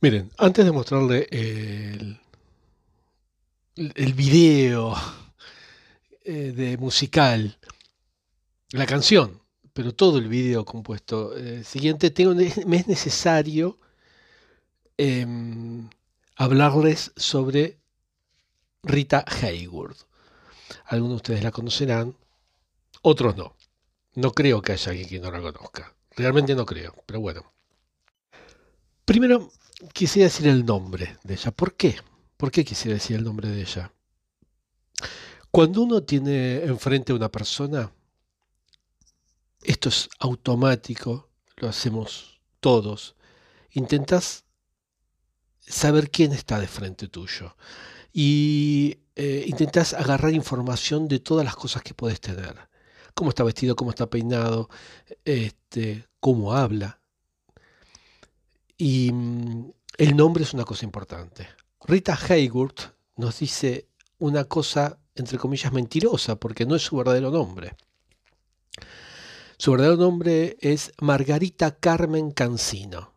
Miren, antes de mostrarle el, el video eh, de musical, la canción, pero todo el video compuesto eh, siguiente, me es necesario em, hablarles sobre Rita Hayworth. Algunos de ustedes la conocerán, otros no. No creo que haya alguien que no la conozca. Realmente no creo, pero bueno. Primero, quisiera decir el nombre de ella. ¿Por qué? ¿Por qué quisiera decir el nombre de ella? Cuando uno tiene enfrente a una persona, esto es automático, lo hacemos todos. Intentas saber quién está de frente tuyo y eh, intentas agarrar información de todas las cosas que puedes tener. Cómo está vestido, cómo está peinado, este, cómo habla. Y mm, el nombre es una cosa importante. Rita Hayworth nos dice una cosa, entre comillas, mentirosa, porque no es su verdadero nombre. Su verdadero nombre es Margarita Carmen Cancino.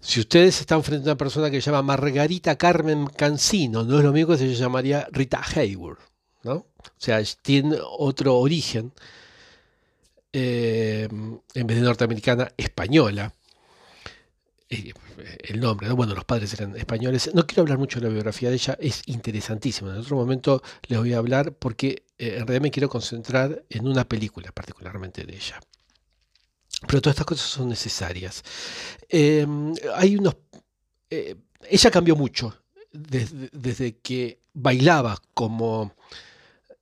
Si ustedes están frente a una persona que se llama Margarita Carmen Cancino, no es lo mismo que se llamaría Rita Hayworth, ¿no? O sea, tiene otro origen, eh, en vez de norteamericana, española. Eh, el nombre, bueno, los padres eran españoles. No quiero hablar mucho de la biografía de ella, es interesantísima. En otro momento les voy a hablar porque eh, en realidad me quiero concentrar en una película particularmente de ella. Pero todas estas cosas son necesarias. Em, hay unos. Eh, ella cambió mucho desde, desde que bailaba como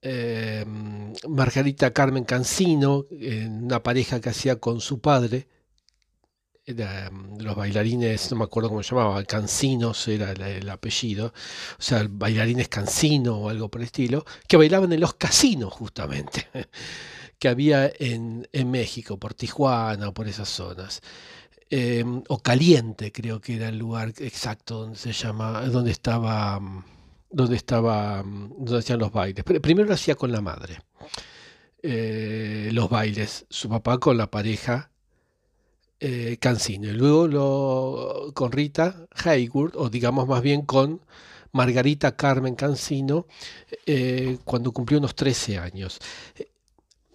em, Margarita Carmen Cancino, en una pareja que hacía con su padre Mm, los bailarines, no me acuerdo cómo se llamaba, Cancinos era el, apellido, o sea, bailarines Cancino o algo por el estilo, que bailaban en los casinos justamente, que había en, México, por Tijuana o por esas zonas. Em, o Caliente, creo que era el lugar exacto donde se llama, donde estaba, mm, donde estaba, mm, donde hacían los bailes. Primero lo hacía con la madre, eh, los bailes, su papá con la pareja eh, Cancino. Y luego lo, con Rita Hayworth, o digamos más bien con Margarita Carmen Cancino, eh, cuando cumplió unos 13 años.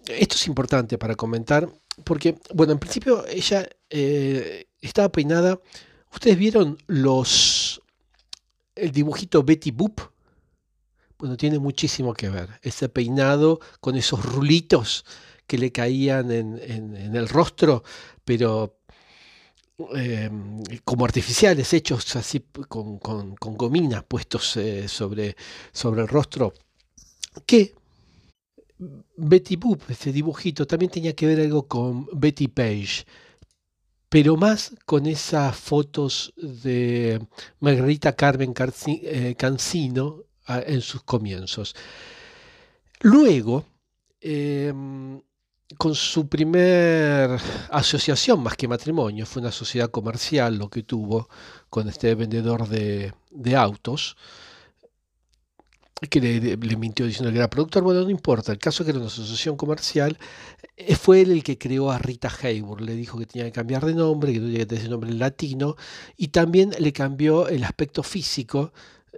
Esto es importante para comentar, porque, bueno, en principio ella eh, estaba peinada. ¿Ustedes vieron los el dibujito Betty Boop? Bueno, tiene muchísimo que ver. Ese peinado con esos rulitos que le caían en, en el rostro, pero Em, como artificiales, hechos así con, con, gominas puestos eh, sobre, sobre el rostro, que Betty Boop, este dibujito, también tenía que ver algo con Betty Page, pero más con esas fotos de Margarita Carmen eh, Cancino en sus comienzos. Luego, con su primer asociación más que matrimonio, fue una sociedad comercial lo que tuvo con este vendedor de, autos, que le, mintió diciendo que era productor, bueno, no importa, el caso es que era una asociación comercial, eh, fue él el que creó a Rita Hayworth, le dijo que tenía que cambiar de nombre, que tenía que tener ese nombre en latino, y también le cambió el aspecto físico,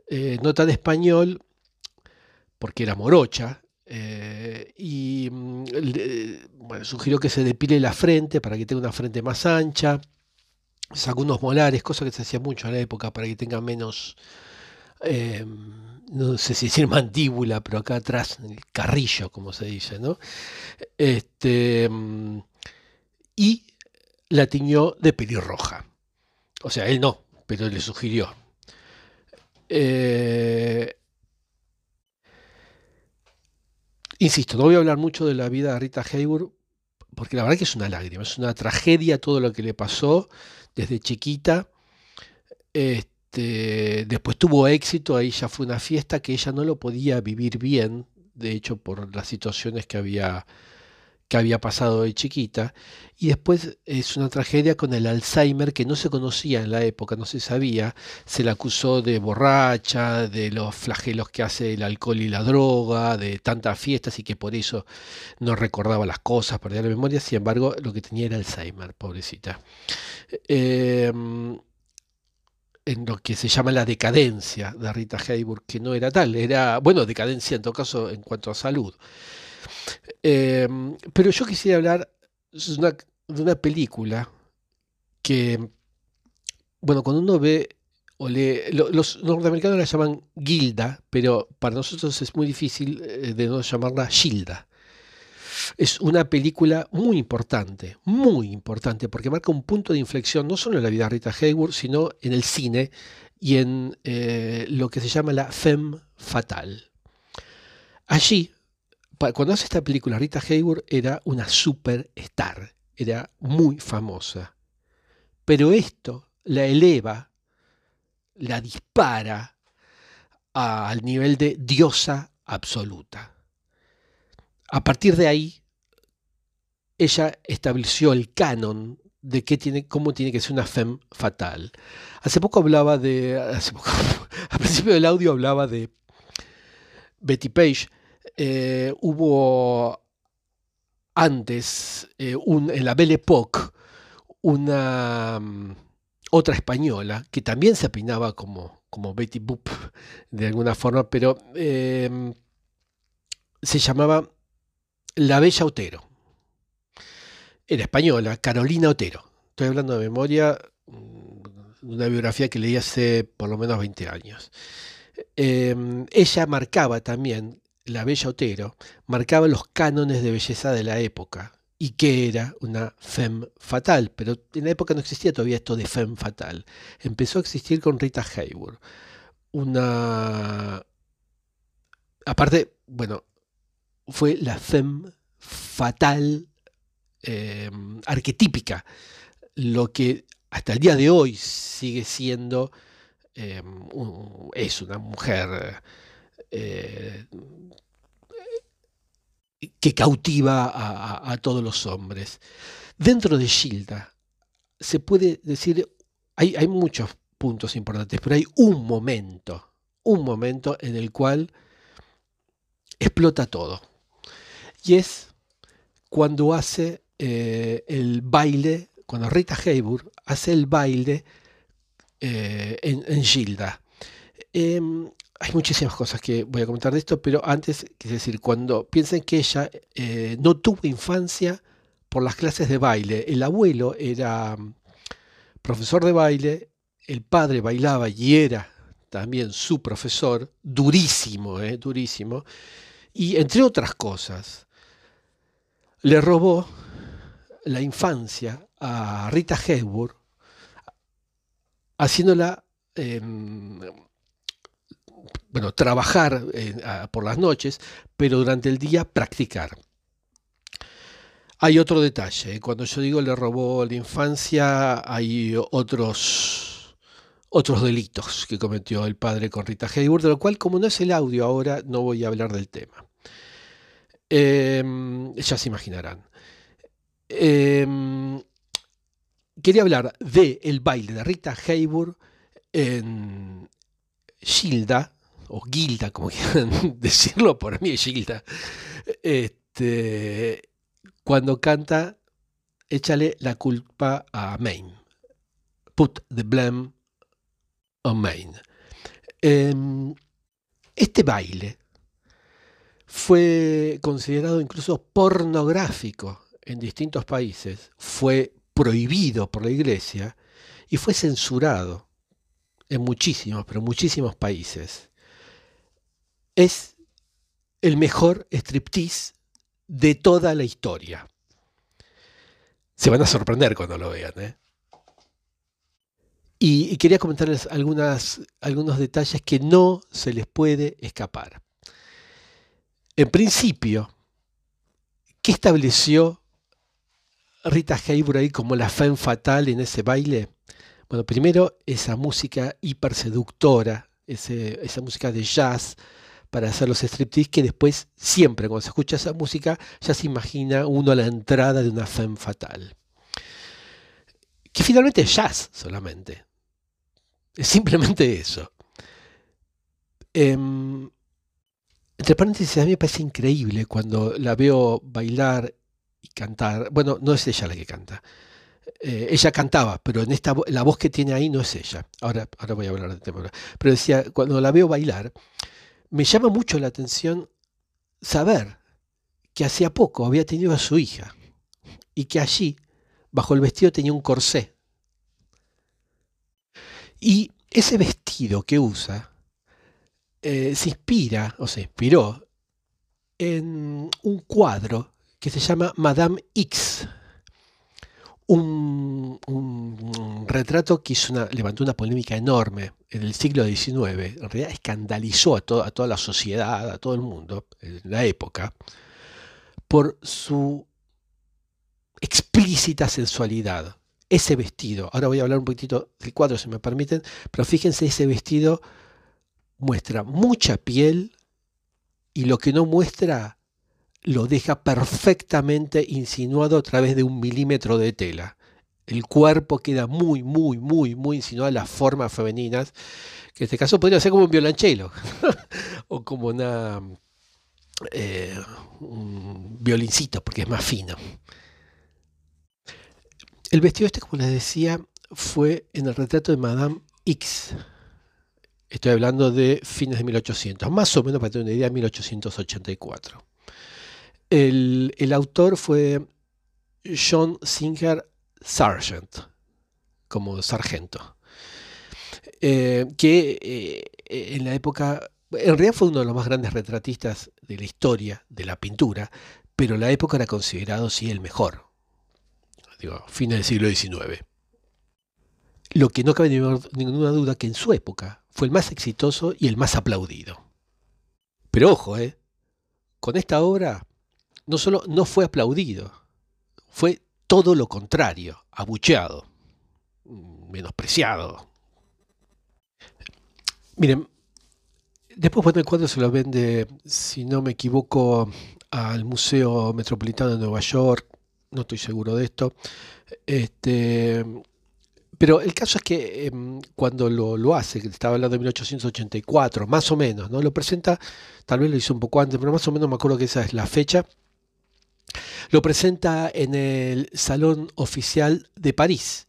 eh, no tan español, porque era morocha, eh, y mm, bueno, sugirió que se depile la frente para que tenga una frente más ancha. Sacó unos molares, cosa que se hacía mucho en la época para que tenga menos, eh, no sé si decir mandíbula, pero acá atrás, carrillo, como se dice, ¿no? Este, mm, y la tiñó de pelirroja. O sea, él no, pero le sugirió. Eh, Insisto, no voy a hablar mucho de la vida de Rita Hayworth, porque la verdad que es una lágrima, es una tragedia todo lo que le pasó desde chiquita. Este, después tuvo éxito, ahí ya fue una fiesta que ella no lo podía vivir bien, de hecho por las situaciones que había que había pasado de chiquita, y después es una tragedia con el Alzheimer que no se conocía en la época, no se sabía, se la acusó de borracha, de los flagelos que hace el alcohol y la droga, de tantas fiestas y que por eso no recordaba las cosas, perdía la memoria, sin embargo lo que tenía era Alzheimer, pobrecita. Em, en lo que se llama la decadencia de Rita Hayworth, que no era tal, era, bueno, decadencia en todo caso en cuanto a salud. Em, pero yo quisiera hablar de una, película que, bueno, cuando uno ve o lee, los norteamericanos la llaman Gilda, pero para nosotros es muy difícil eh, de no llamarla Gilda. Es una película muy importante, muy importante, porque marca un punto de inflexión no solo en la vida de Rita Hayworth, sino en el cine y en eh, lo que se llama la femme fatal. Allí, cuando hace esta película, Rita Hayworth era una superstar, era muy famosa. Pero esto la eleva, la dispara al nivel de diosa absoluta. A partir de ahí, ella estableció el canon de qué tiene, cómo tiene que ser una femme fatal. Hace poco hablaba de, hace poco, al principio del audio hablaba de Betty Page. Eh, hubo antes, eh, en la Belle Époque, una mm, otra española que también se peinaba como, como Betty Boop de alguna forma, pero em, se llamaba la Bella Otero. Era española, Carolina Otero. Estoy hablando de memoria, mm, de una biografía que leí hace por lo menos 20 años. Em, ella marcaba también, la Bella Otero, marcaba los cánones de belleza de la época y que era una femme fatal, pero en la época no existía todavía esto de femme fatal. Empezó a existir con Rita Hayworth. Una... Aparte, bueno, fue la femme fatal em, arquetípica, lo que hasta el día de hoy sigue siendo, em, es una mujer eh, que cautiva a, todos los hombres. Dentro de Gilda se puede decir, hay, hay muchos puntos importantes, pero hay un momento, un momento en el cual explota todo y es cuando hace eh, el baile, cuando Rita Hayworth hace el baile eh, en, Gilda. Em, hay muchísimas cosas que voy a comentar de esto, pero antes, es decir, cuando piensen que ella eh, no tuvo infancia por las clases de baile, el abuelo era mm, profesor de baile, el padre bailaba y era también su profesor, durísimo, durísimo, y entre otras cosas, le robó la infancia a Rita Hayworth, haciéndola em, bueno, trabajar por las noches, pero durante el día practicar. Hay otro detalle, ¿eh? cuando yo digo le robó la infancia, hay otros, otros delitos que cometió el padre con Rita Hayworth, de lo cual, como no es el audio ahora, no voy a hablar del tema. Em, ya se imaginarán. Em, quería hablar de el baile de Rita Hayworth en Gilda, o Gilda, como quieran decirlo, por mí es Gilda, este, cuando canta Échale la culpa a Maine. Put the blame on Maine. Em, este baile fue considerado incluso pornográfico en distintos países, fue prohibido por la iglesia y fue censurado en muchísimos, pero muchísimos países. Es el mejor striptease de toda la historia. Se van a sorprender cuando lo vean. ¿eh? Y, quería comentarles algunas, algunos detalles que no se les puede escapar. En principio, ¿qué estableció Rita Hayworth ahí como la fan fatal en ese baile? Bueno, primero esa música hiper seductora, esa música de jazz para hacer los striptease, que después siempre cuando se escucha esa música ya se imagina uno a la entrada de una fan fatal. Que finalmente es jazz solamente. Es simplemente eso. Em, entre paréntesis, a mí me parece increíble cuando la veo bailar y cantar. Bueno, no es ella la que canta. Eh, ella cantaba, pero en esta la voz que tiene ahí no es ella. Ahora, ahora voy a hablar del tema. Pero decía, cuando la veo bailar, me llama mucho la atención saber que hacía poco había tenido a su hija y que allí, bajo el vestido, tenía un corsé. Y ese vestido que usa eh, se inspira, o se inspiró, en un cuadro que se llama Madame X. Un, retrato que hizo levantó una polémica enorme en el siglo XIX. En realidad escandalizó a, a toda la sociedad, a todo el mundo, en la época, por su explícita sensualidad. Ese vestido, ahora voy a hablar un poquitito del cuadro si me permiten, pero fíjense, ese vestido muestra mucha piel y lo que no muestra lo deja perfectamente insinuado a través de un milímetro de tela. El cuerpo queda muy, muy, muy, muy insinuado a las formas femeninas, que en este caso podría ser como un violonchelo o como una, eh, un violincito, porque es más fino. El vestido este, como les decía, fue en el retrato de Madame X. Estoy hablando de fines de 1800, más o menos para tener una idea, 1884. El, el autor fue John Singer Sargent, como sargento, eh, que eh, en la época, en realidad fue uno de los más grandes retratistas de la historia de la pintura, pero en la época era considerado sí el mejor, digo, fines del siglo XIX. Lo que no cabe ninguna duda que en su época fue el más exitoso y el más aplaudido. Pero ojo, ¿eh? con esta obra no solo no fue aplaudido, fue todo lo contrario, abucheado, menospreciado. Miren, después bueno, el cuadro se lo vende, si no me equivoco, al Museo Metropolitano de Nueva York, no estoy seguro de esto. Este, pero el caso es que em, cuando lo, lo, hace, que estaba hablando de 1884, más o menos, ¿no? Lo presenta, tal vez lo hizo un poco antes, pero más o menos me acuerdo que esa es la fecha. Lo presenta en el Salón Oficial de París.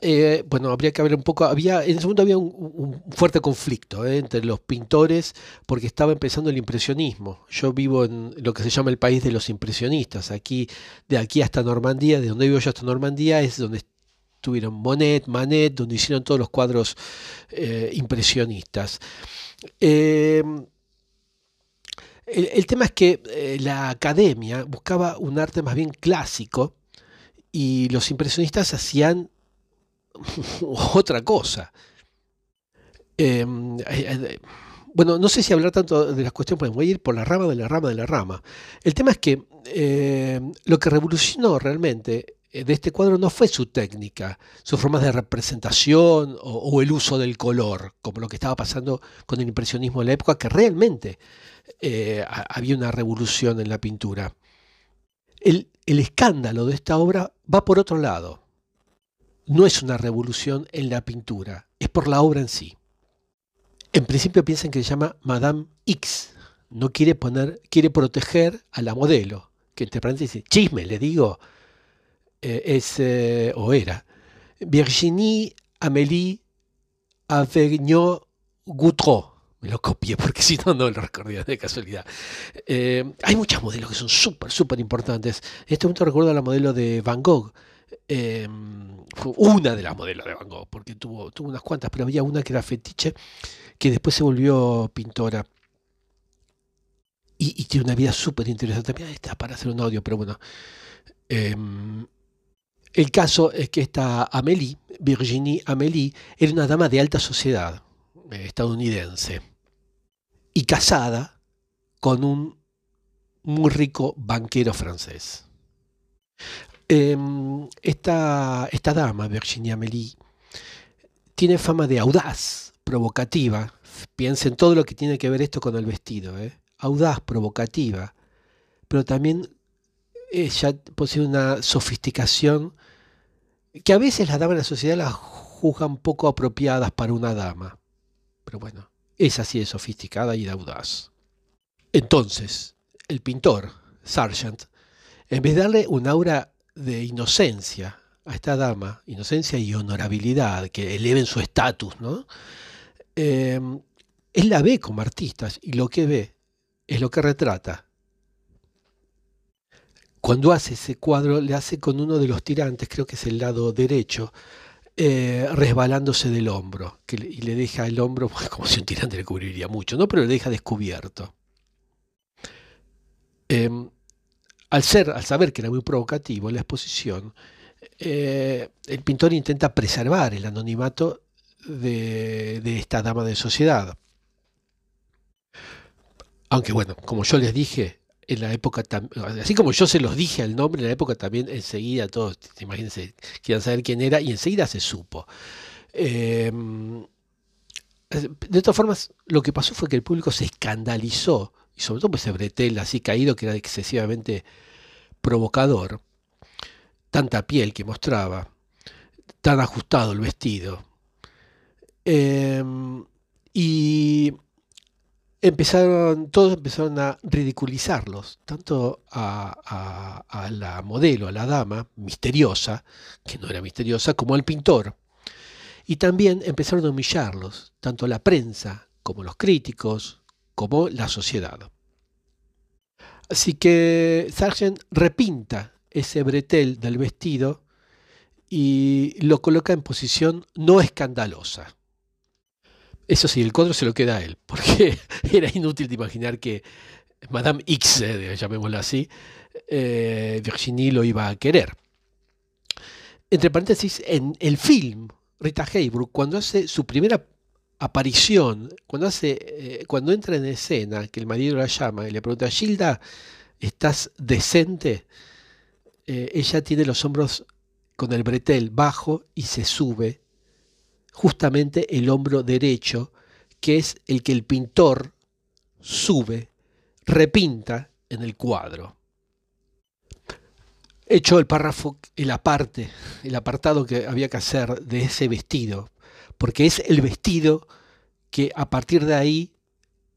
Eh, bueno, habría que ver un poco, había, en ese momento había un, fuerte conflicto eh, entre los pintores porque estaba empezando el impresionismo. Yo vivo en lo que se llama el país de los impresionistas. Aquí, de aquí hasta Normandía, de donde vivo yo hasta Normandía, es donde estuvieron Monet, Manet, donde hicieron todos los cuadros eh, impresionistas. El, tema es que eh, la academia buscaba un arte más bien clásico y los impresionistas hacían otra cosa. Em, bueno, no sé si hablar tanto de las cuestiones, pues voy a ir por la rama de la rama de la rama. El tema es que lo que revolucionó realmente eh, de este cuadro no fue su técnica, sus formas de representación o, el uso del color, como lo que estaba pasando con el impresionismo de la época, que realmente eh, había una revolución en la pintura. El, el escándalo de esta obra va por otro lado. No es una revolución en la pintura, es por la obra en sí. En principio piensan que se llama Madame X. No quiere poner, quiere proteger a la modelo. Que entre paréntesis, chisme, le digo, eh, es, eh, o era, Virginie Amélie Avegnon Goutreau. Me lo copié porque si no, no lo recordé de casualidad. Eh, hay muchas modelos que son súper, súper importantes. En este momento recuerdo la modelo de Van Gogh. fue una de las modelos de Van Gogh, porque tuvo, tuvo unas cuantas, pero había una que era fetiche, que después se volvió pintora. Y, tiene una vida súper interesante. También está para hacer un audio, pero bueno. El caso es que esta Amélie, Virginie Amélie, era una dama de alta sociedad eh, estadounidense y casada con un muy rico banquero francés. Em, esta, esta, dama, Virginie Amélie, tiene fama de audaz, provocativa. Piensen todo lo que tiene que ver esto con el vestido. ¿eh? Audaz, provocativa, pero también ella posee una sofisticación que a veces las damas de la sociedad las juzgan poco apropiadas para una dama. Pero bueno, es así de sofisticada y audaz. Entonces, el pintor, Sargent, en vez de darle un aura de inocencia a esta dama, inocencia y honorabilidad, que eleven su estatus, ¿no? Eh, él la ve como artista y lo que ve es lo que retrata. Cuando hace ese cuadro, le hace con uno de los tirantes, creo que es el lado derecho, eh, resbalándose del hombro, y le deja el hombro, como si un tirante le cubriría mucho, ¿no? pero le deja descubierto. Em, al, ser, al saber que era muy provocativo la exposición, eh, el pintor intenta preservar el anonimato de, de esta dama de sociedad. Aunque bueno, como yo les dije, en la época, así como yo se los dije al nombre, en la época también enseguida todos, imagínense, querían saber quién era y enseguida se supo. Em, de todas formas, lo que pasó fue que el público se escandalizó, y sobre todo pues ese bretel así caído que era excesivamente provocador, tanta piel que mostraba, tan ajustado el vestido. Em, y empezaron, todos empezaron a ridiculizarlos, tanto a, la modelo, a la dama, misteriosa, que no era misteriosa, como al pintor. Y también empezaron a humillarlos, tanto la prensa como los críticos, como la sociedad. Así que Sargent repinta ese bretel del vestido y lo coloca en posición no escandalosa. Eso sí, el cuadro se lo queda a él, porque era inútil de imaginar que Madame X, eh, llamémoslo así, eh, Virginie lo iba a querer. Entre paréntesis, en el film, Rita Hayworth, cuando hace su primera aparición, cuando, hace, eh, cuando entra en escena, que el marido la llama y le pregunta, Gilda, ¿estás decente? ella tiene los hombros con el bretel bajo y se sube justamente el hombro derecho, que es el que el pintor sube, repinta en el cuadro. Hecho el párrafo, el aparte, el apartado que había que hacer de ese vestido, porque es el vestido que a partir de ahí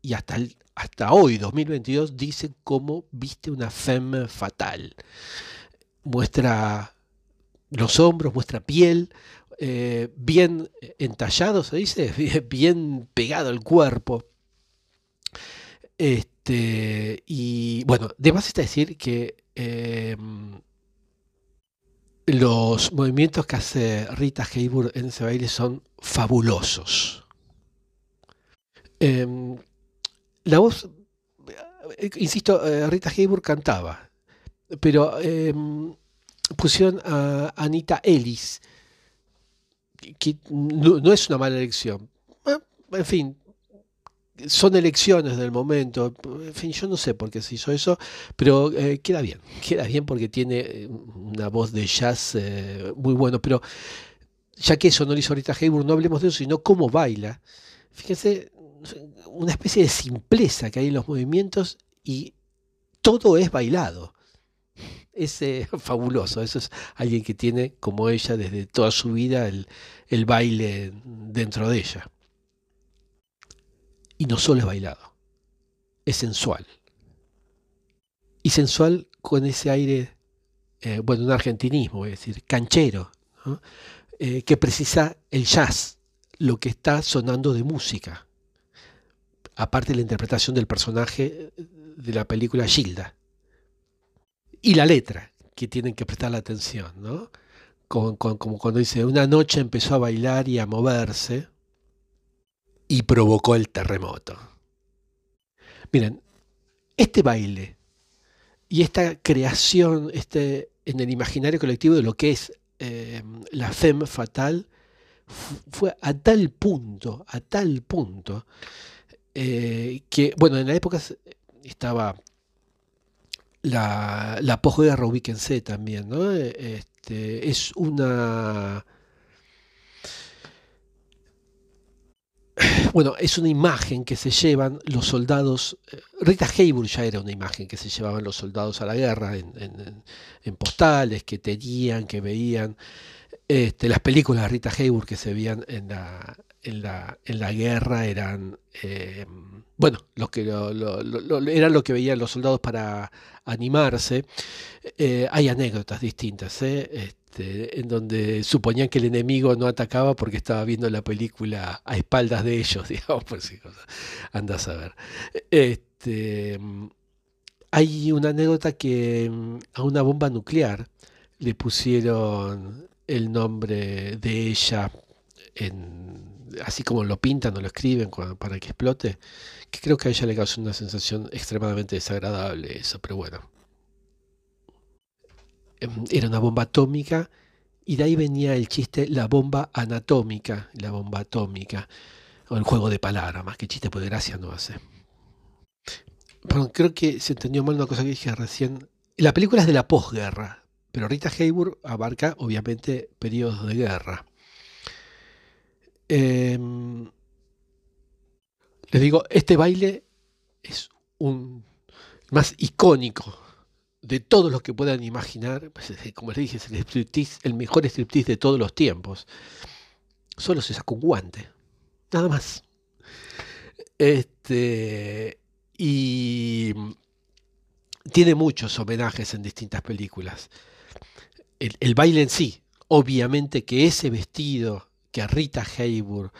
y hasta, hasta hoy, 2022, dice cómo viste una femme fatal. Muestra los hombros, muestra piel, eh, bien entallado, se dice, bien, pegado al cuerpo. Este, y bueno, de más está decir que em, los movimientos que hace Rita Hayworth en ese baile son fabulosos. Em, la voz, eh, insisto, eh, Rita Hayworth cantaba, pero em, pusieron a Anita Ellis, que no, es una mala elección. en fin, son elecciones del momento. En fin, yo no sé por qué se hizo eso, pero eh, queda bien. Queda bien porque tiene eh, una voz de jazz eh, muy bueno. Pero ya que eso no lo hizo ahorita Hayward, no hablemos de eso, sino cómo baila. Fíjense, una especie de simpleza que hay en los movimientos y todo es bailado es fabuloso. Eso es alguien que tiene, como ella, desde toda su vida el, el baile dentro de ella. Y no solo es bailado, es sensual. Y sensual con ese aire, eh, bueno, un argentinismo, es decir, canchero, eh, que precisa el jazz, lo que está sonando de música. Aparte de la interpretación del personaje de la película Gilda y la letra, que tienen que prestar la atención, ¿no? Como, cuando dice, una noche empezó a bailar y a moverse y provocó el terremoto. Miren, este baile y esta creación este, en el imaginario colectivo de lo que es eh, la femme fatal fue a tal punto, a tal punto, eh, que, bueno, en la época estaba la, la posguerra, ubíquense también, ¿no? Este, es una... Bueno, es una imagen que se llevan los soldados. Eh, Rita Hayworth ya era una imagen que se llevaban los soldados a la guerra en, postales que tenían, que veían. Este, las películas de Rita Hayworth que se veían en la, en la, en la guerra eran, eh, bueno, los que eran lo que veían los soldados para animarse. Eh, hay anécdotas distintas. ¿eh? este, en donde suponían que el enemigo no atacaba porque estaba viendo la película a espaldas de ellos, digamos, por si cosa. Anda a saber. Este, hay una anécdota que mm, a una bomba nuclear le pusieron el nombre de ella, en, así como lo pintan o lo escriben para que explote, que creo que a ella le causó una sensación extremadamente desagradable eso, pero bueno. Em, era una bomba atómica y de ahí venía el chiste la bomba anatómica, la bomba atómica, o el juego de palabras, más que chiste, pues gracia no hace. Perdón, creo que se entendió mal una cosa que dije recién. La película es de la posguerra, pero Rita Hayworth abarca, obviamente, periodos de guerra. Em, les digo, este baile es un más icónico de todos los que puedan imaginar. Pues, como les dije, es el, el mejor striptease de todos los tiempos. Solo se saca un guante, nada más. Este, y tiene muchos homenajes en distintas películas. El, baile en sí, obviamente que ese vestido que a Rita Hayworth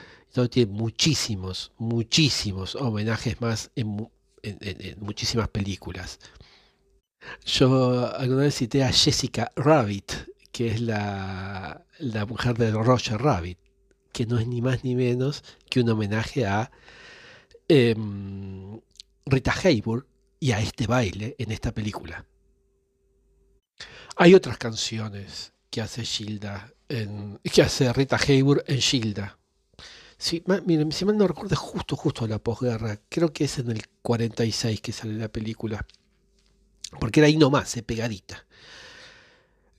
tiene muchísimos, muchísimos homenajes más en, muchísimas películas. Yo alguna vez cité a Jessica Rabbit, que es la, la mujer de Roger Rabbit, que no es ni más ni menos que un homenaje a em, Rita Hayworth y a este baile en esta película. Hay otras canciones que hace Gilda, en, que hace Rita Hayworth en Gilda. Si, miren, si mal no recuerdo, justo, justo la posguerra. Creo que es en el 46 que sale la película. Porque era ahí nomás, eh, pegadita.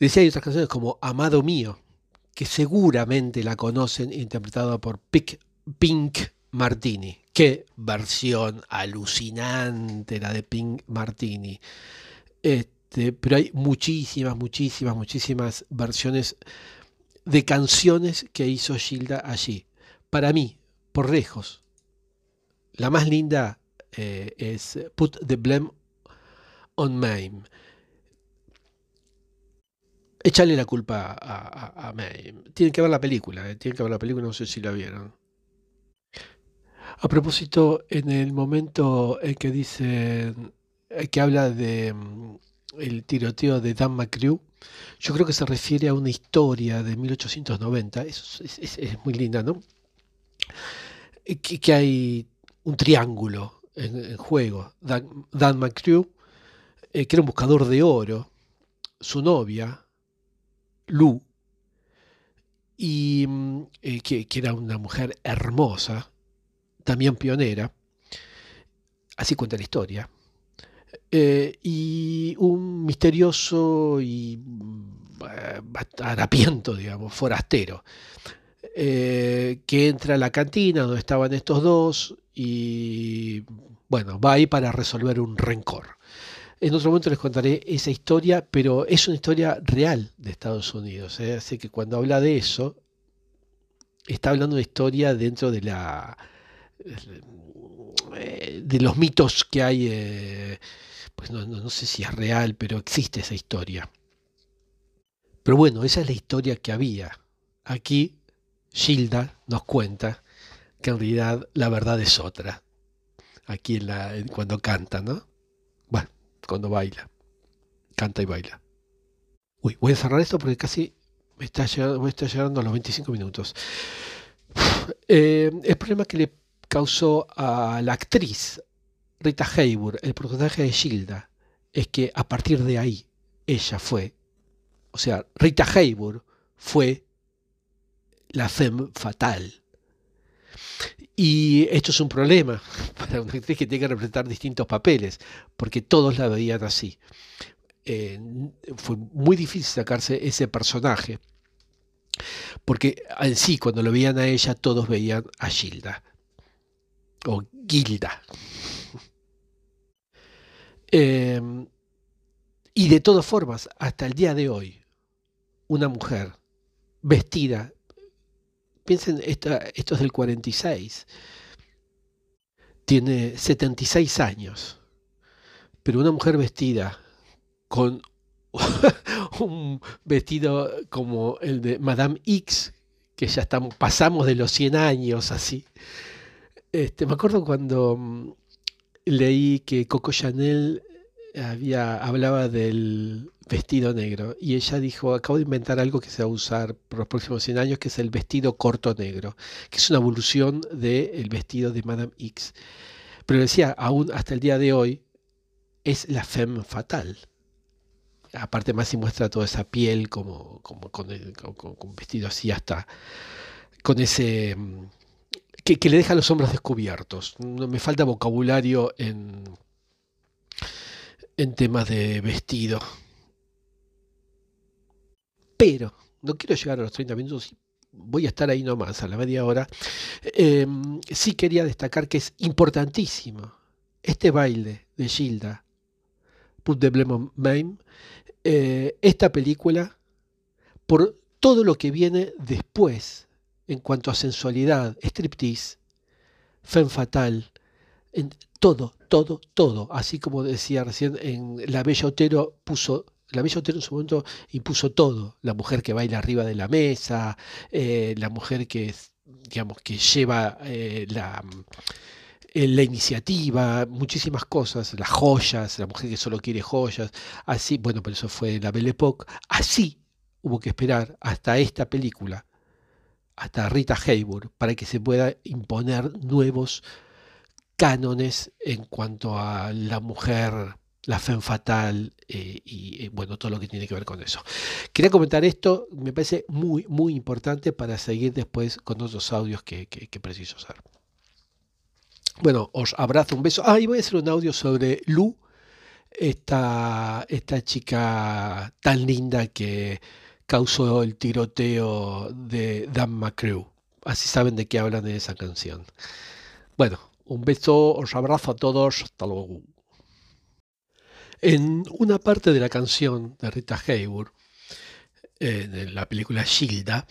Decía hay otras canciones como Amado Mío, que seguramente la conocen, interpretada por Pink Martini. Qué versión alucinante la de Pink Martini. Este, pero hay muchísimas, muchísimas, muchísimas versiones de canciones que hizo Gilda allí. Para mí, por lejos, la más linda eh, es Put the Blame on Mame. Échale la culpa a, a, Mame. Tienen que ver la película, eh, tienen que ver la película, no sé si la vieron. A propósito, en el momento en que dice eh, que habla de mm, el tiroteo de Dan McCrew, yo creo que se refiere a una historia de 1890, es, muy linda, ¿no? Eh, que, hay un triángulo en, juego. Dan, Dan McCrew, eh, que era un buscador de oro, su novia, Lou, y mm, que, era una mujer hermosa, también pionera, así cuenta la historia, eh, y un misterioso y eh, harapiento, digamos, forastero, eh, que entra a la cantina donde estaban estos dos y, bueno, va ahí para resolver un rencor. En otro momento les contaré esa historia, pero es una historia real de Estados Unidos. Así que cuando habla de eso, está hablando de historia dentro de la eh, de los mitos que hay, eh, pues no, sé si es real, pero existe esa historia. Pero bueno, esa es la historia que había. Aquí Gilda nos cuenta que en realidad la verdad es otra. Aquí cuando canta, ¿no? Bueno, cuando baila. Canta y baila. Uy, voy a cerrar esto porque casi me está llegando, me está llegando a los 25 minutos. Eh, el problema que le causó a la actriz Rita Hayworth, el personaje de Gilda, es que a partir de ahí ella fue, o sea, Rita Hayworth fue la femme fatal. Y esto es un problema para una actriz que tiene que representar distintos papeles, porque todos la veían así. Eh, fue muy difícil sacarse ese personaje, porque en sí, cuando lo veían a ella, todos veían a Gilda o Gilda. Em, y de todas formas, hasta el día de hoy, una mujer vestida, piensen, esta, esto es del 46, tiene 76 años, pero una mujer vestida con un vestido como el de Madame X, que ya estamos, pasamos de los 100 años así. Este, me acuerdo cuando mm, leí que Coco Chanel hablaba del vestido negro y ella dijo, acabo de inventar algo que se va a usar por los próximos 100 años, que es el vestido corto negro, que es una evolución del vestido de Madame X. Pero decía, aún hasta el día de hoy, es la femme fatal. Aparte más muestra toda esa piel como, como con, un vestido así hasta con ese... Que, le deja los hombros descubiertos. Me falta vocabulario en, en temas de vestido. Pero, no quiero llegar a los 30 minutos, voy a estar ahí nomás, a la media hora. Em, sí quería destacar que es importantísimo este baile de Gilda, Put de Blem Mame, eh, esta película, por todo lo que viene después en cuanto a sensualidad, striptease, femme fatal, en todo, todo, todo. Así como decía recién, en La Bella Otero puso la Bella Otero en su momento impuso todo. La mujer que baila arriba de la mesa, eh, la mujer que, digamos, que lleva eh, la, eh, la, iniciativa, muchísimas cosas, las joyas, la mujer que solo quiere joyas, así, bueno, pero eso fue la Belle Époque. Así hubo que esperar hasta esta película, hasta Rita Hayworth, para que se pueda imponer nuevos cánones en cuanto a la mujer, la fe fatal eh, y eh, bueno, todo lo que tiene que ver con eso. Quería comentar esto, me parece muy, muy importante para seguir después con otros audios que, preciso hacer. Bueno, os abrazo, un beso. Ah, y voy a hacer un audio sobre Lu, esta, esta chica tan linda que causó el tiroteo de Dan McCrew. Así saben de qué hablan en esa canción. Bueno, un beso, os abrazo a todos, hasta luego. En una parte de la canción de Rita Hayworth, en la película Gilda,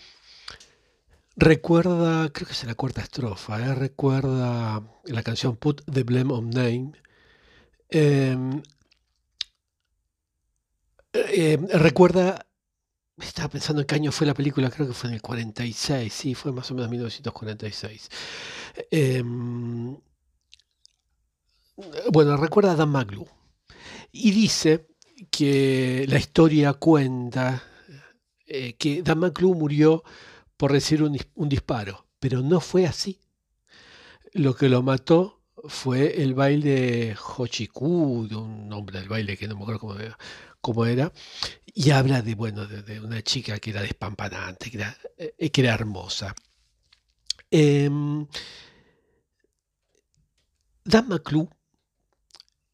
recuerda, creo que es la cuarta estrofa, ¿eh? recuerda la canción Put the Blame on Name. Em, em, recuerda, estaba pensando en qué año fue la película, creo que fue en el 46, sí, fue más o menos 1946. Bueno, recuerda a Dan Maglu. Y dice que la historia cuenta eh, que Dan Maglu murió por recibir un, disparo, pero no fue así. Lo que lo mató fue el baile Hochiku, de un nombre del baile que no me acuerdo cómo, era, y habla de, bueno, de, una chica que era despampanante, que era, eh, era hermosa. Em, Dan McClue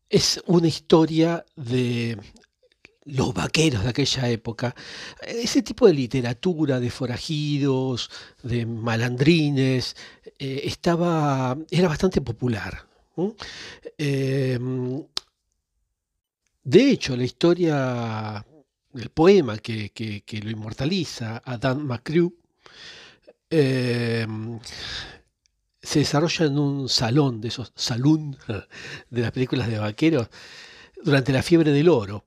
es una historia de los vaqueros de aquella época, ese tipo de literatura de forajidos, de malandrines, eh, estaba, era bastante popular. Em, de hecho, la historia, el poema que, lo inmortaliza a Dan McCrew, em, se desarrolla en un salón, de esos salón de las películas de vaqueros, durante la fiebre del oro,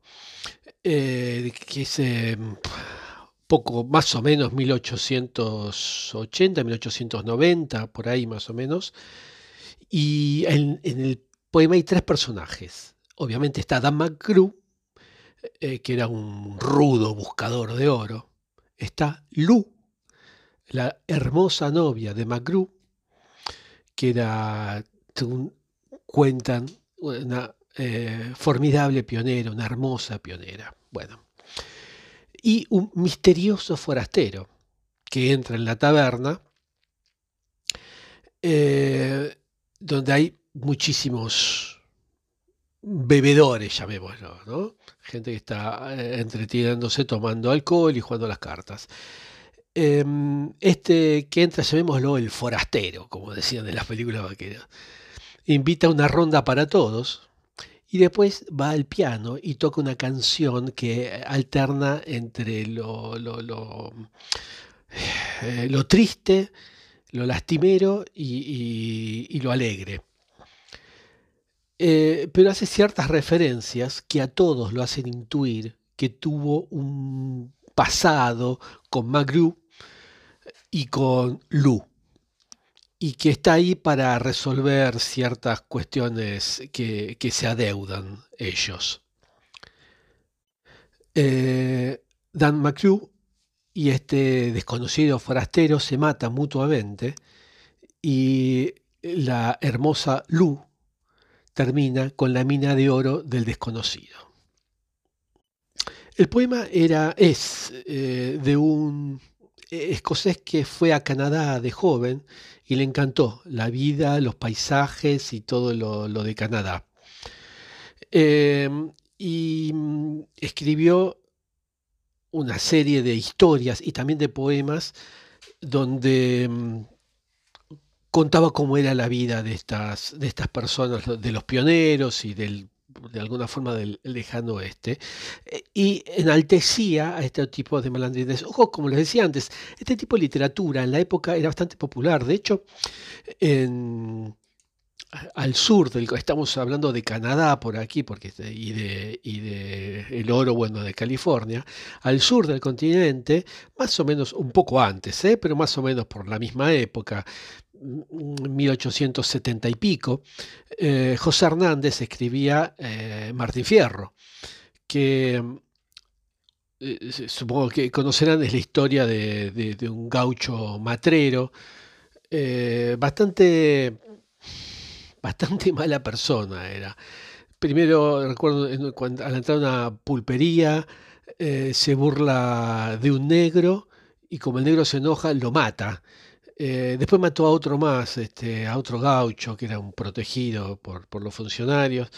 eh, que es eh, poco más o menos 1880, 1890, por ahí más o menos. Y en, el poema hay tres personajes. Obviamente está Dan McGrew, eh, que era un rudo buscador de oro. Está Lu, la hermosa novia de McGrew, que era, cuentan, una eh, formidable pionera, una hermosa pionera. Bueno, y un misterioso forastero que entra en la taberna, eh, donde hay muchísimos bebedores, llamémoslo, ¿no? Gente que está eh, entreteniéndose tomando alcohol y jugando las cartas. Em, este que entra, llamémoslo el forastero, como decían en las películas vaqueras, invita una ronda para todos y después va al piano y toca una canción que alterna entre lo, lo, eh, triste, lo lastimero y, lo alegre. Eh, pero hace ciertas referencias que a todos lo hacen intuir que tuvo un pasado con Magru y con Lu y que está ahí para resolver ciertas cuestiones que, se adeudan ellos. Eh, Dan McCrew y este desconocido forastero se matan mutuamente y la hermosa Lu termina con la mina de oro del desconocido. El poema era, es eh, de un escocés que fue a Canadá de joven y le encantó la vida, los paisajes y todo lo, de Canadá. Em, y mm, escribió una serie de historias y también de poemas donde mm, contaba cómo era la vida de estas, de estas personas, de los pioneros y del de alguna forma del lejano oeste, eh, y enaltecía a este tipo de malandrines. Ojo, como les decía antes, este tipo de literatura en la época era bastante popular. De hecho, al sur del estamos hablando de Canadá por aquí porque y de, y de el oro bueno de California al sur del continente más o menos un poco antes ¿eh? pero más o menos por la misma época 1870 y pico, eh, José Hernández escribía eh, Martín Fierro, que eh, supongo que conocerán es la historia de, un gaucho matrero, bastante, bastante mala persona era. Primero recuerdo al entrar a una pulpería se burla de un negro y como el negro se enoja lo mata eh, después mató a otro más, este, a otro gaucho que era un protegido por, los funcionarios.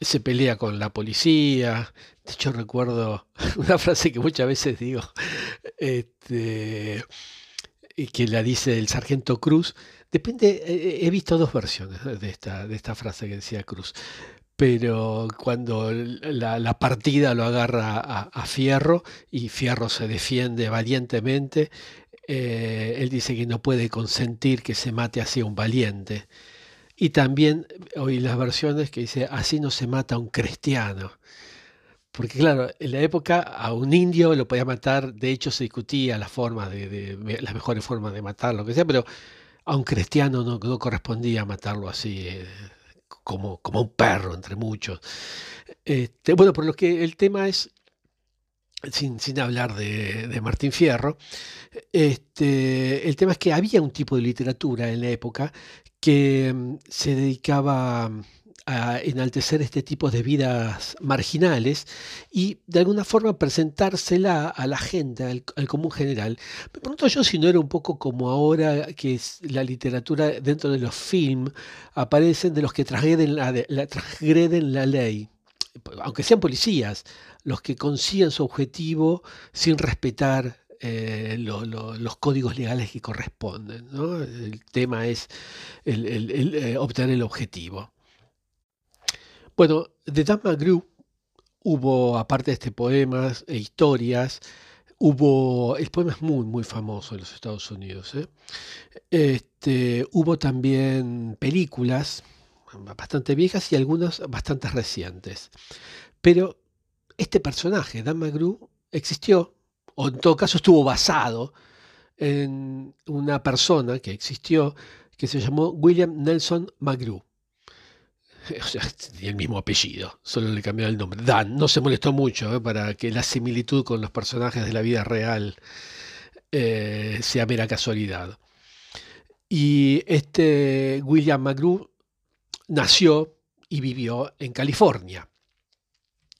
Se pelea con la policía. De hecho, recuerdo una frase que muchas veces digo, este, que la dice el sargento Cruz. Depende, he visto dos versiones de esta, de esta frase que decía Cruz pero cuando la, partida lo agarra a, Fierro y Fierro se defiende valientemente, eh, él dice que no puede consentir que se mate así a un valiente. Y también oí las versiones que dice, así no se mata a un cristiano. Porque claro, en la época a un indio lo podía matar, de hecho se discutía la forma de, las mejores formas de matarlo, lo que sea, pero a un cristiano no, correspondía matarlo así, eh, como, como un perro entre muchos. Este, bueno, por lo que el tema es sin, hablar de, Martín Fierro, este, el tema es que había un tipo de literatura en la época que mm, se dedicaba a enaltecer este tipo de vidas marginales y de alguna forma presentársela a la gente, al, común general. Me pregunto yo si no era un poco como ahora que la literatura dentro de los films aparecen de los que transgreden la, transgreden la ley, aunque sean policías, los que consiguen su objetivo sin respetar eh, los códigos legales que corresponden. El tema es eh, obtener el objetivo. Bueno, de Dan McGrew hubo, aparte de este poemas e historias, hubo, el poema es muy, muy famoso en los Estados Unidos. ¿eh? Este, hubo también películas bastante viejas y algunas bastante recientes. Pero este personaje, Dan McGrew, existió, o en todo caso estuvo basado en una persona que existió que se llamó William Nelson McGrew. O sea, tenía el mismo apellido, solo le cambió el nombre. Dan no se molestó mucho ¿eh? para que la similitud con los personajes de la vida real eh, sea mera casualidad. Y este William McGrew nació y vivió en California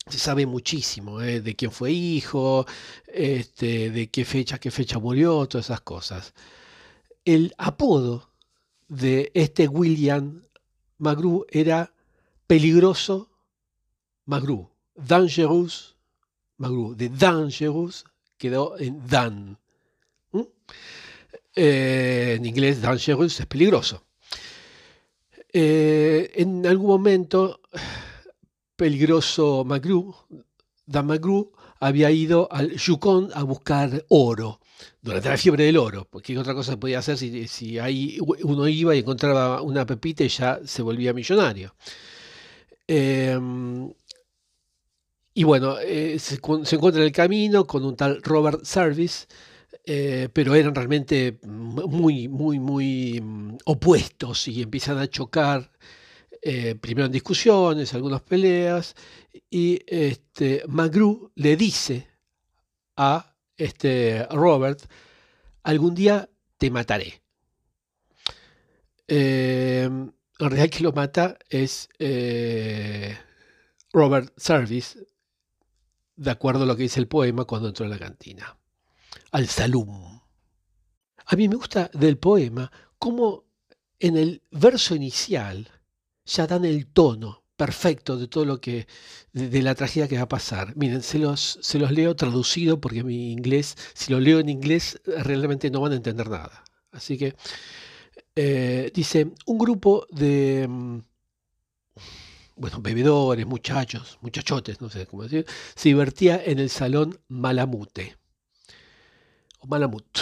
se sabe muchísimo ¿eh? de quién fue hijo, este, de qué fecha, qué fecha murió, todas esas cosas. El apodo de este William Magru era peligroso Magru, dangerous Magru, de dangerous quedó en Dan. Eh, en inglés dangerous es peligroso. Eh, en algún momento peligroso Magru, Dan Magru había ido al Yukon a buscar oro durante la fiebre del oro, porque otra cosa podía hacer si, ahí uno iba y encontraba una pepita y ya se volvía millonario. Em, y bueno, se, se, encuentra en el camino con un tal Robert Service, pero eran realmente muy, muy, muy mm, opuestos y empiezan a chocar eh, primero en discusiones, algunas peleas, y este, Magru le dice a este, Robert, algún día te mataré. Eh, en realidad que lo mata es eh, Robert Service, de acuerdo a lo que dice el poema cuando entró en la cantina. Al Salum. A mí me gusta del poema cómo en el verso inicial ya dan el tono perfecto de todo lo que, de, la tragedia que va a pasar. Miren, se los, se los leo traducido porque mi inglés, si lo leo en inglés, realmente no van a entender nada. Así que eh, dice, un grupo de, mm, bueno, bebedores, muchachos, muchachotes, no sé cómo decir, se divertía en el salón Malamute. O Malamut.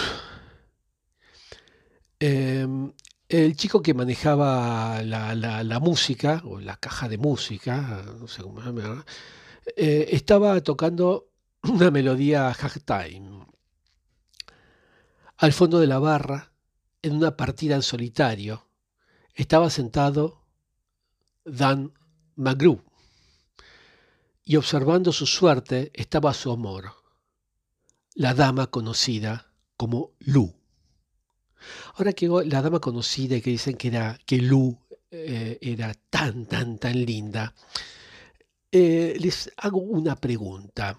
Em, el chico que manejaba la, música, o la caja de música, no sé cómo se llama, eh, estaba tocando una melodía halftime. Al fondo de la barra, en una partida en solitario, estaba sentado Dan McGrew, y observando su suerte estaba su amor, la dama conocida como Lou. Ahora que la dama conocida que dicen que, era, que Lu eh, era tan, tan, tan linda, eh, les hago una pregunta.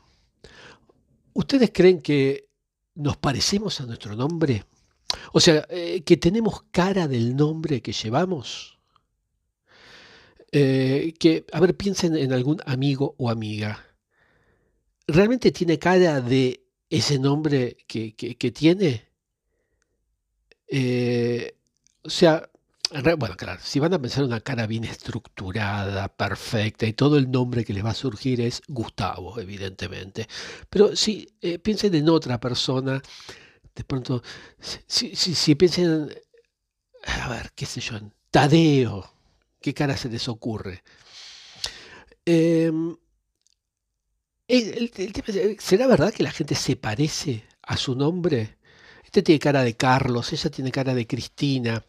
¿Ustedes creen que nos parecemos a nuestro nombre? O sea, eh, que tenemos cara del nombre que llevamos. que, a ver, piensen en algún amigo o amiga. ¿Realmente tiene cara de ese nombre que, que tiene? Eh, o sea, bueno, claro, si van a pensar una cara bien estructurada, perfecta, y todo el nombre que les va a surgir es Gustavo, evidentemente. Pero si eh, piensen en otra persona, de pronto, si, si, piensen, a ver, qué sé yo, en Tadeo, ¿qué cara se les ocurre? Em, ¿Será verdad que la gente se parece a su nombre? Este tiene cara de Carlos, ella tiene cara de Cristina.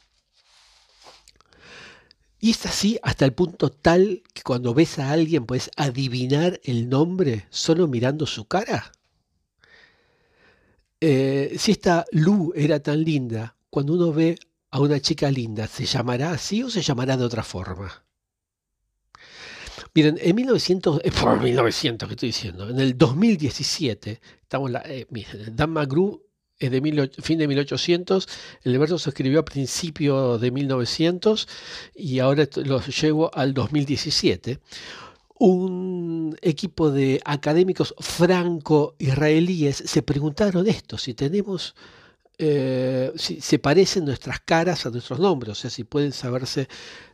Y es así hasta el punto tal que cuando ves a alguien puedes adivinar el nombre solo mirando su cara. Eh, si esta Lu era tan linda, cuando uno ve a una chica linda, ¿se llamará así o se llamará de otra forma? Miren, en 1900, eh, por 1900 que estoy diciendo, en el 2017, estamos la, eh, Dan McGrew es de fin de 1800, el verso se escribió a principios de 1900 y ahora lo llevo al 2017. Un equipo de académicos franco-israelíes se preguntaron esto, si tenemos, eh, si se parecen nuestras caras a nuestros nombres, o sea, si pueden saberse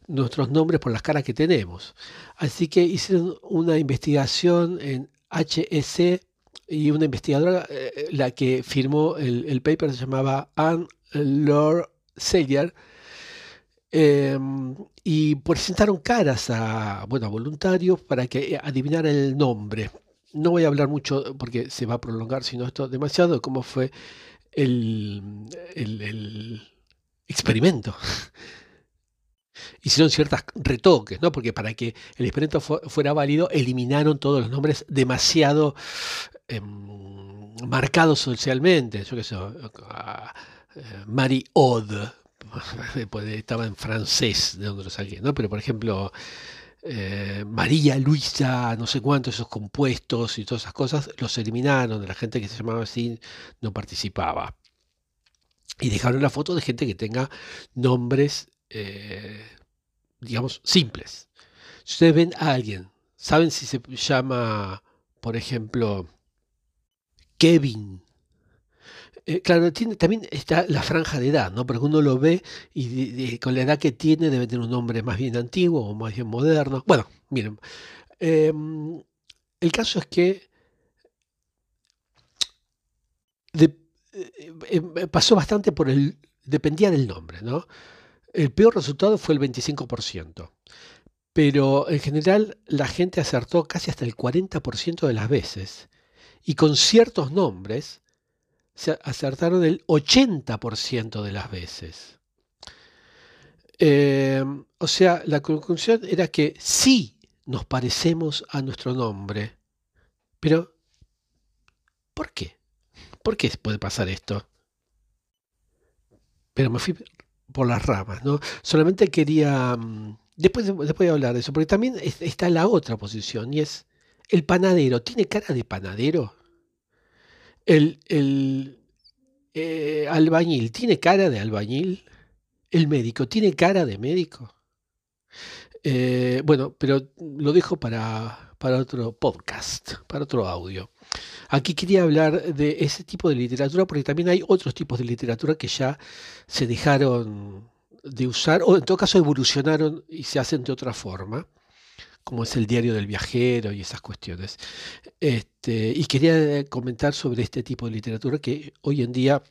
nuestros nombres por las caras que tenemos. Así que hicieron una investigación en HEC y una investigadora, eh, eh, la que firmó el, paper se llamaba Anne Lord Sayer, em, y presentaron caras a, bueno, voluntarios para que adivinaran el nombre. No voy a hablar mucho porque se va a prolongar, sino esto demasiado, de cómo fue el, el experimento hicieron ciertos retoques, ¿no? Porque para que el experimento fuera válido, eliminaron todos los nombres demasiado em, marcados socialmente. Yo qué sé, eh, Marie Aude, pues, estaba en francés, de donde lo saqué, ¿no? Pero por ejemplo, eh, María Luisa, no sé cuántos, esos compuestos y todas esas cosas, los eliminaron, la gente que se llamaba así no participaba. Y dejaron la foto de gente que tenga nombres eh, digamos, simples. Si ustedes ven a alguien, saben si se llama, por ejemplo, Kevin. Eh, claro, también está la franja de edad, ¿no? Porque uno lo ve y con la edad que tiene debe tener un nombre más bien antiguo o más bien moderno. Bueno, miren, em, el caso es que eh, pasó bastante por el, dependía del nombre, ¿no? El peor resultado fue el 25%. pero en general la gente acertó casi hasta el 40% de las veces. Y con ciertos nombres se acertaron el 80% de las veces. Eh, o sea, la conclusión era que sí nos parecemos a nuestro nombre, pero ¿por qué? ¿Por qué puede pasar esto? Pero me fui por las ramas, ¿no? Solamente quería mm, Después, después voy a hablar de eso, porque también está la otra posición, y es el panadero. ¿Tiene cara de panadero? El, eh, albañil, ¿tiene cara de albañil? El médico, ¿tiene cara de médico? Eh, bueno, pero lo dejo para, para otro podcast, para otro audio. Aquí quería hablar de ese tipo de literatura porque también hay otros tipos de literatura que ya se dejaron de usar, o en todo caso evolucionaron y se hacen de otra forma, como es el diario del viajero y esas cuestiones. Este, y quería comentar sobre este tipo de literatura que hoy en día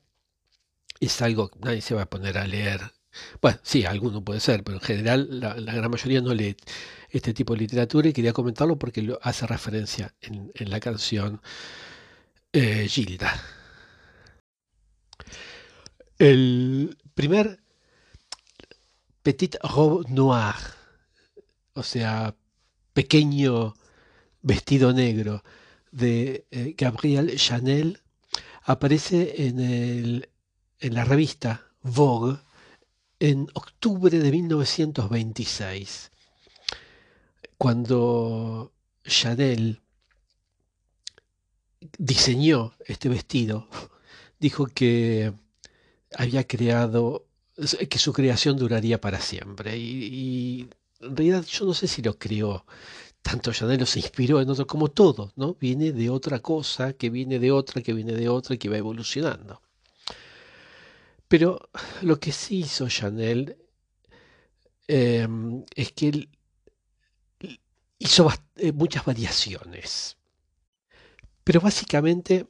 es algo que nadie se va a poner a leer. Bueno, sí, alguno puede ser, pero en general la, gran mayoría no lee este tipo de literatura y quería comentarlo porque lo hace referencia en, la canción eh, Gilda. El primer Petite robe noire, o sea, pequeño vestido negro de eh, Gabriel Chanel, aparece en, el, en la revista Vogue en octubre de 1926, cuando Chanel diseñó este vestido, dijo que había creado que su creación duraría para siempre. Y, en realidad yo no sé si lo creó tanto Chanel se inspiró en otro, como todo, ¿no? Viene de otra cosa, que viene de otra, que viene de otra y que va evolucionando. Pero lo que sí hizo Chanel em, es que él hizo eh, muchas variaciones. Pero básicamente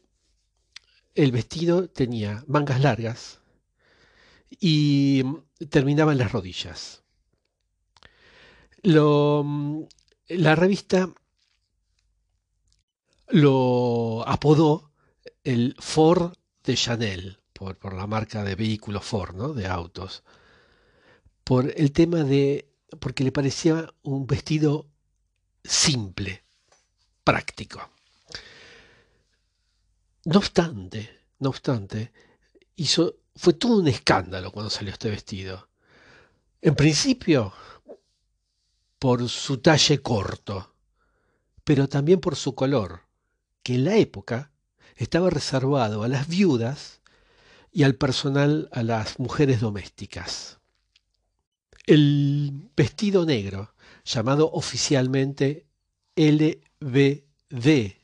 el vestido tenía mangas largas, y terminaba en las rodillas. Lo, la revista lo apodó el Ford de Chanel, por, por, la marca de vehículos Ford, ¿no? de autos, por el tema de, porque le parecía un vestido simple, práctico. No obstante, no obstante, hizo fue todo un escándalo cuando salió este vestido. En principio, por su talle corto, pero también por su color, que en la época estaba reservado a las viudas y al personal, a las mujeres domésticas. El vestido negro, llamado oficialmente LBD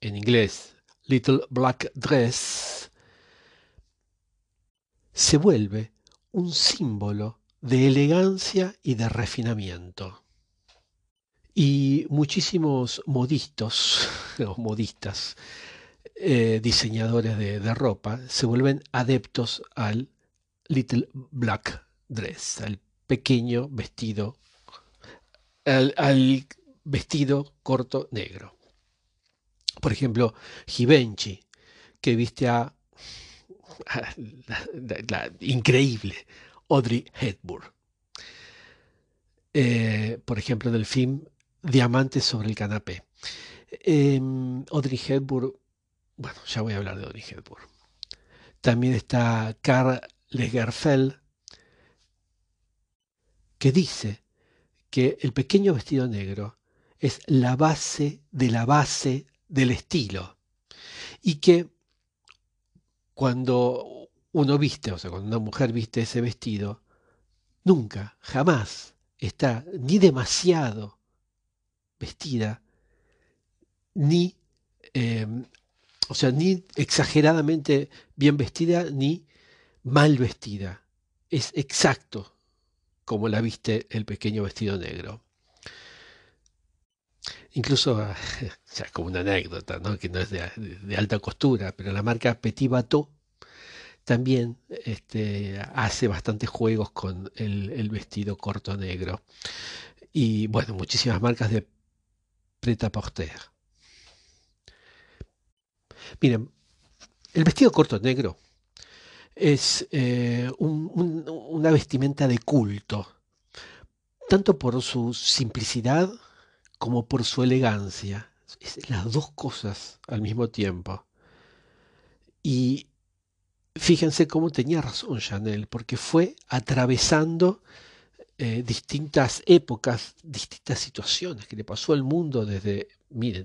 en inglés, Little Black Dress, se vuelve un símbolo de elegancia y de refinamiento. Y muchísimos modistas, eh, diseñadores de, ropa, se vuelven adeptos al Little Black Dress, al pequeño vestido, al, vestido corto negro. Por ejemplo, Givenchy, que viste a increíble Audrey Hepburn. Eh, por ejemplo, del film Diamantes sobre el canapé. Em, Audrey Hepburn, bueno, ya voy a hablar de Audrey Hepburn. También está Karl Lagerfeld, que dice que el pequeño vestido negro es la base de la base del estilo y que cuando uno viste, o sea, cuando una mujer viste ese vestido, nunca, jamás está ni demasiado vestida, ni, em, o sea, ni exageradamente bien vestida, ni mal vestida. Es exacto como la viste el pequeño vestido negro. Incluso, ya como una anécdota, ¿no? que no es de, alta costura, pero la marca Petit Bateau también este, hace bastantes juegos con el, vestido corto negro. y bueno, muchísimas marcas de pret-à-porter. Miren, el vestido corto negro es eh, una vestimenta de culto, tanto por su simplicidad como por su elegancia. Es las dos cosas al mismo tiempo. Y fíjense cómo tenía razón Chanel, porque fue atravesando eh, distintas épocas, distintas situaciones que le pasó al mundo desde, miren,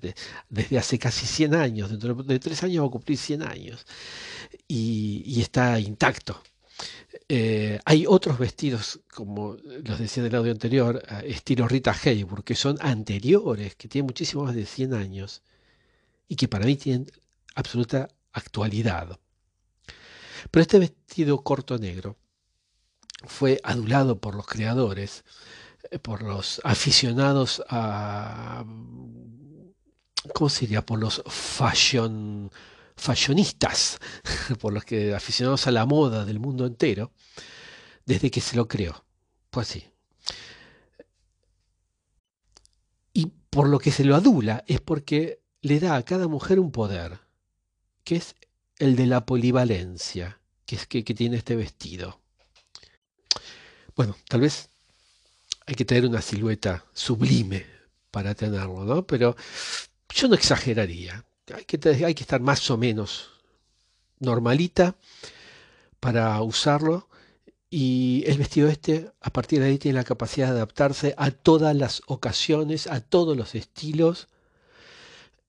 desde hace casi 100 años, dentro de tres años va a cumplir 100 años, y, está intacto. Eh, hay otros vestidos, como los decía del audio anterior, estilo Rita Hayworth, que son anteriores, que tienen muchísimo más de 100 años, y que para mí tienen absoluta actualidad. Pero este vestido corto negro fue adulado por los creadores, eh, por los aficionados a, ¿cómo sería? Por los fashion, fashionistas, por los que aficionados a la moda del mundo entero, desde que se lo creó. Pues sí. Y por lo que se lo adula es porque le da a cada mujer un poder, que es el de la polivalencia que, es que, tiene este vestido. Bueno, tal vez hay que tener una silueta sublime para tenerlo, ¿no? Pero yo no exageraría. Hay que, hay que estar más o menos normalita para usarlo. Y el vestido este, a partir de ahí, tiene la capacidad de adaptarse a todas las ocasiones, a todos los estilos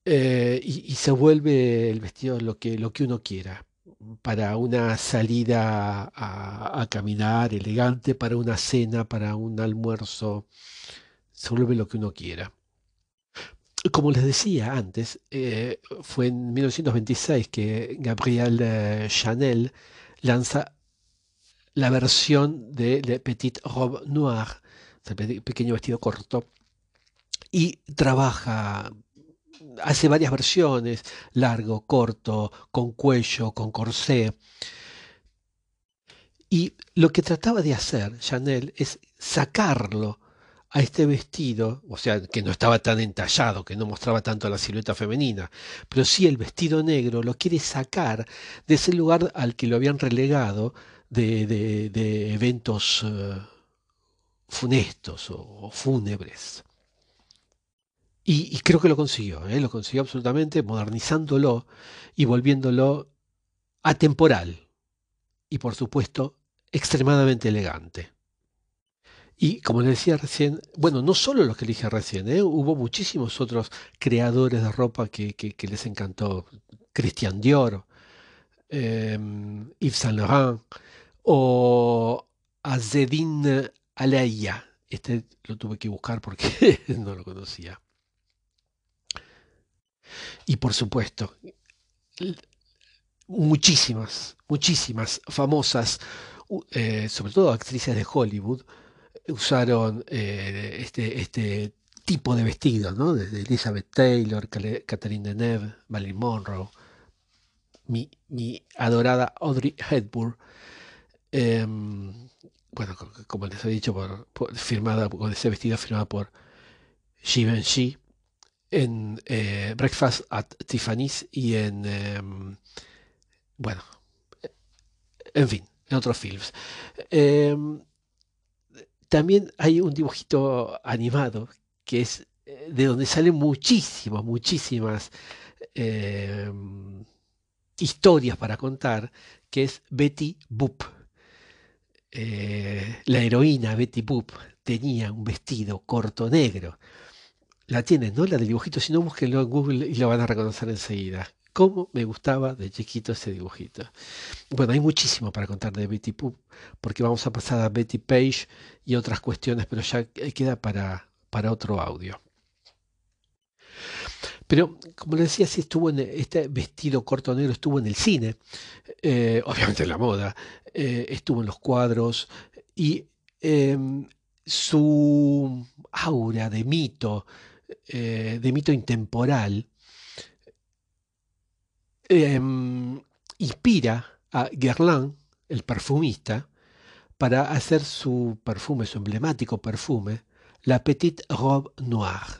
eh, y, se vuelve el vestido lo que, lo que uno quiera. Para una salida a, caminar elegante, para una cena, para un almuerzo, se vuelve lo que uno quiera. Como les decía antes, eh, fue en 1926 que Gabrielle Chanel lanza la versión de Le Petit Robe Noir, pequeño vestido corto, y trabaja hace varias versiones, largo, corto, con cuello, con corsé. Y lo que trataba de hacer Chanel es sacarlo a este vestido, o sea, que no estaba tan entallado, que no mostraba tanto la silueta femenina, pero sí el vestido negro lo quiere sacar de ese lugar al que lo habían relegado de, eventos eh, funestos o fúnebres. Y, creo que lo consiguió, ¿eh? lo consiguió absolutamente, modernizándolo y volviéndolo atemporal y por supuesto extremadamente elegante. Y como les decía recién, bueno, no solo los que dije recién, ¿eh? hubo muchísimos otros creadores de ropa que, les encantó. Christian Dior, em, Yves Saint Laurent o Azedin Alaya. Este lo tuve que buscar porque no lo conocía. Y por supuesto, muchísimas, muchísimas famosas, eh, sobre todo actrices de Hollywood, usaron eh, este, este tipo de vestido, ¿no? Desde Elizabeth Taylor, Catherine Deneuve, Marilyn Monroe, mi, adorada Audrey Hepburn, em, bueno, como les he dicho, firmada, con ese vestido firmado por Givenchy, en eh, Breakfast at Tiffany's y en, em, bueno, en fin, en otros films. Em, también hay un dibujito animado que es eh, de donde salen muchísimas, muchísimas em, historias para contar, que es Betty Boop. Eh, la heroína Betty Boop tenía un vestido corto negro la tienen, ¿no? La del dibujito, si no, búsquenlo en Google y lo van a reconocer enseguida. Cómo me gustaba de chiquito ese dibujito. Bueno, hay muchísimo para contar de Betty Poop, porque vamos a pasar a Betty Page y otras cuestiones, pero ya queda para, para otro audio. Pero, como les decía, si estuvo en este vestido corto negro, estuvo en el cine, eh, obviamente en la moda, eh, estuvo en los cuadros y em, su aura de mito, eh, de mito intemporal, em, inspira a Guerlain, el perfumista, para hacer su perfume, su emblemático perfume, La Petite Robe Noire,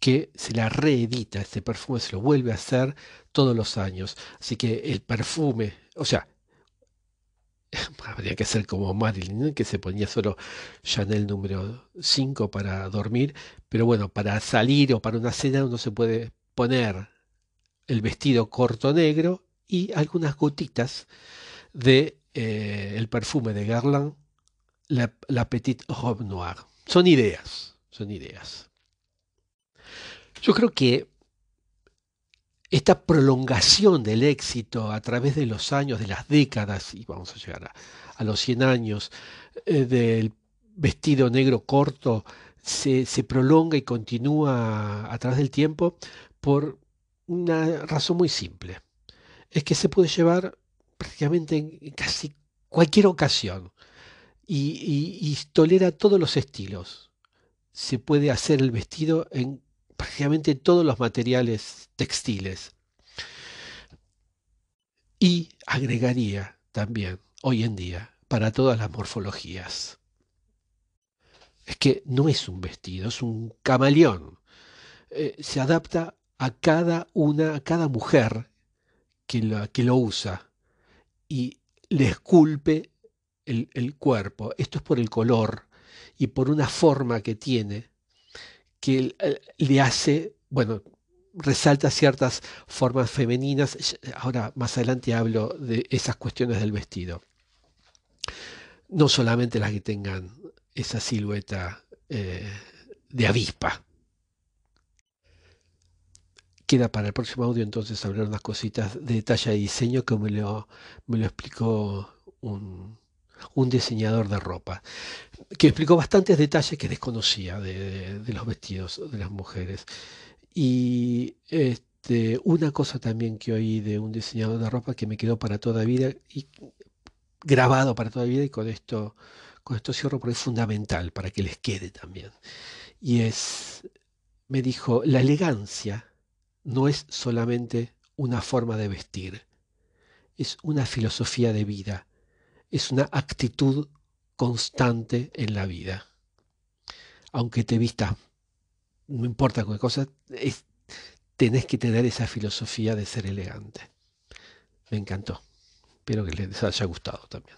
que se la reedita, este perfume se lo vuelve a hacer todos los años. Así que el perfume, o sea, habría que ser como Marilyn, que se ponía solo Chanel número 5 para dormir, pero bueno, para salir o para una cena uno se puede poner el vestido corto negro y algunas gotitas de eh, el perfume de Guerlain, la, la Petite Robe Noire. Son ideas, son ideas. Yo creo que esta prolongación del éxito a través de los años, de las décadas, y vamos a llegar a, los 100 años, eh, del vestido negro corto, se, prolonga y continúa a través del tiempo por una razón muy simple. Es que se puede llevar prácticamente en casi cualquier ocasión y, y tolera todos los estilos. Se puede hacer el vestido en prácticamente todos los materiales textiles. Y agregaría también, hoy en día, para todas las morfologías. Es que no es un vestido, es un camaleón. Eh, se adapta a cada una, a cada mujer que, que lo usa y le esculpe el, el cuerpo. Esto es por el color y por una forma que tiene que le hace, bueno, resalta ciertas formas femeninas. Ahora más adelante hablo de esas cuestiones del vestido. No solamente las que tengan esa silueta eh, de avispa. Queda para el próximo audio entonces hablar unas cositas de talla y diseño me lo, me lo explicó un, un diseñador de ropa, que explicó bastantes detalles que desconocía de, los vestidos de las mujeres. Y este, una cosa también que oí de un diseñador de ropa que me quedó para toda vida y grabado para toda vida y con esto, con esto cierro porque es fundamental para que les quede también. Y es, me dijo, la elegancia no es solamente una forma de vestir, es una filosofía de vida es una actitud constante en la vida. Aunque te vistas, no importa qué cosa, tenés que tener esa filosofía de ser elegante. Me encantó. Espero que les haya gustado también.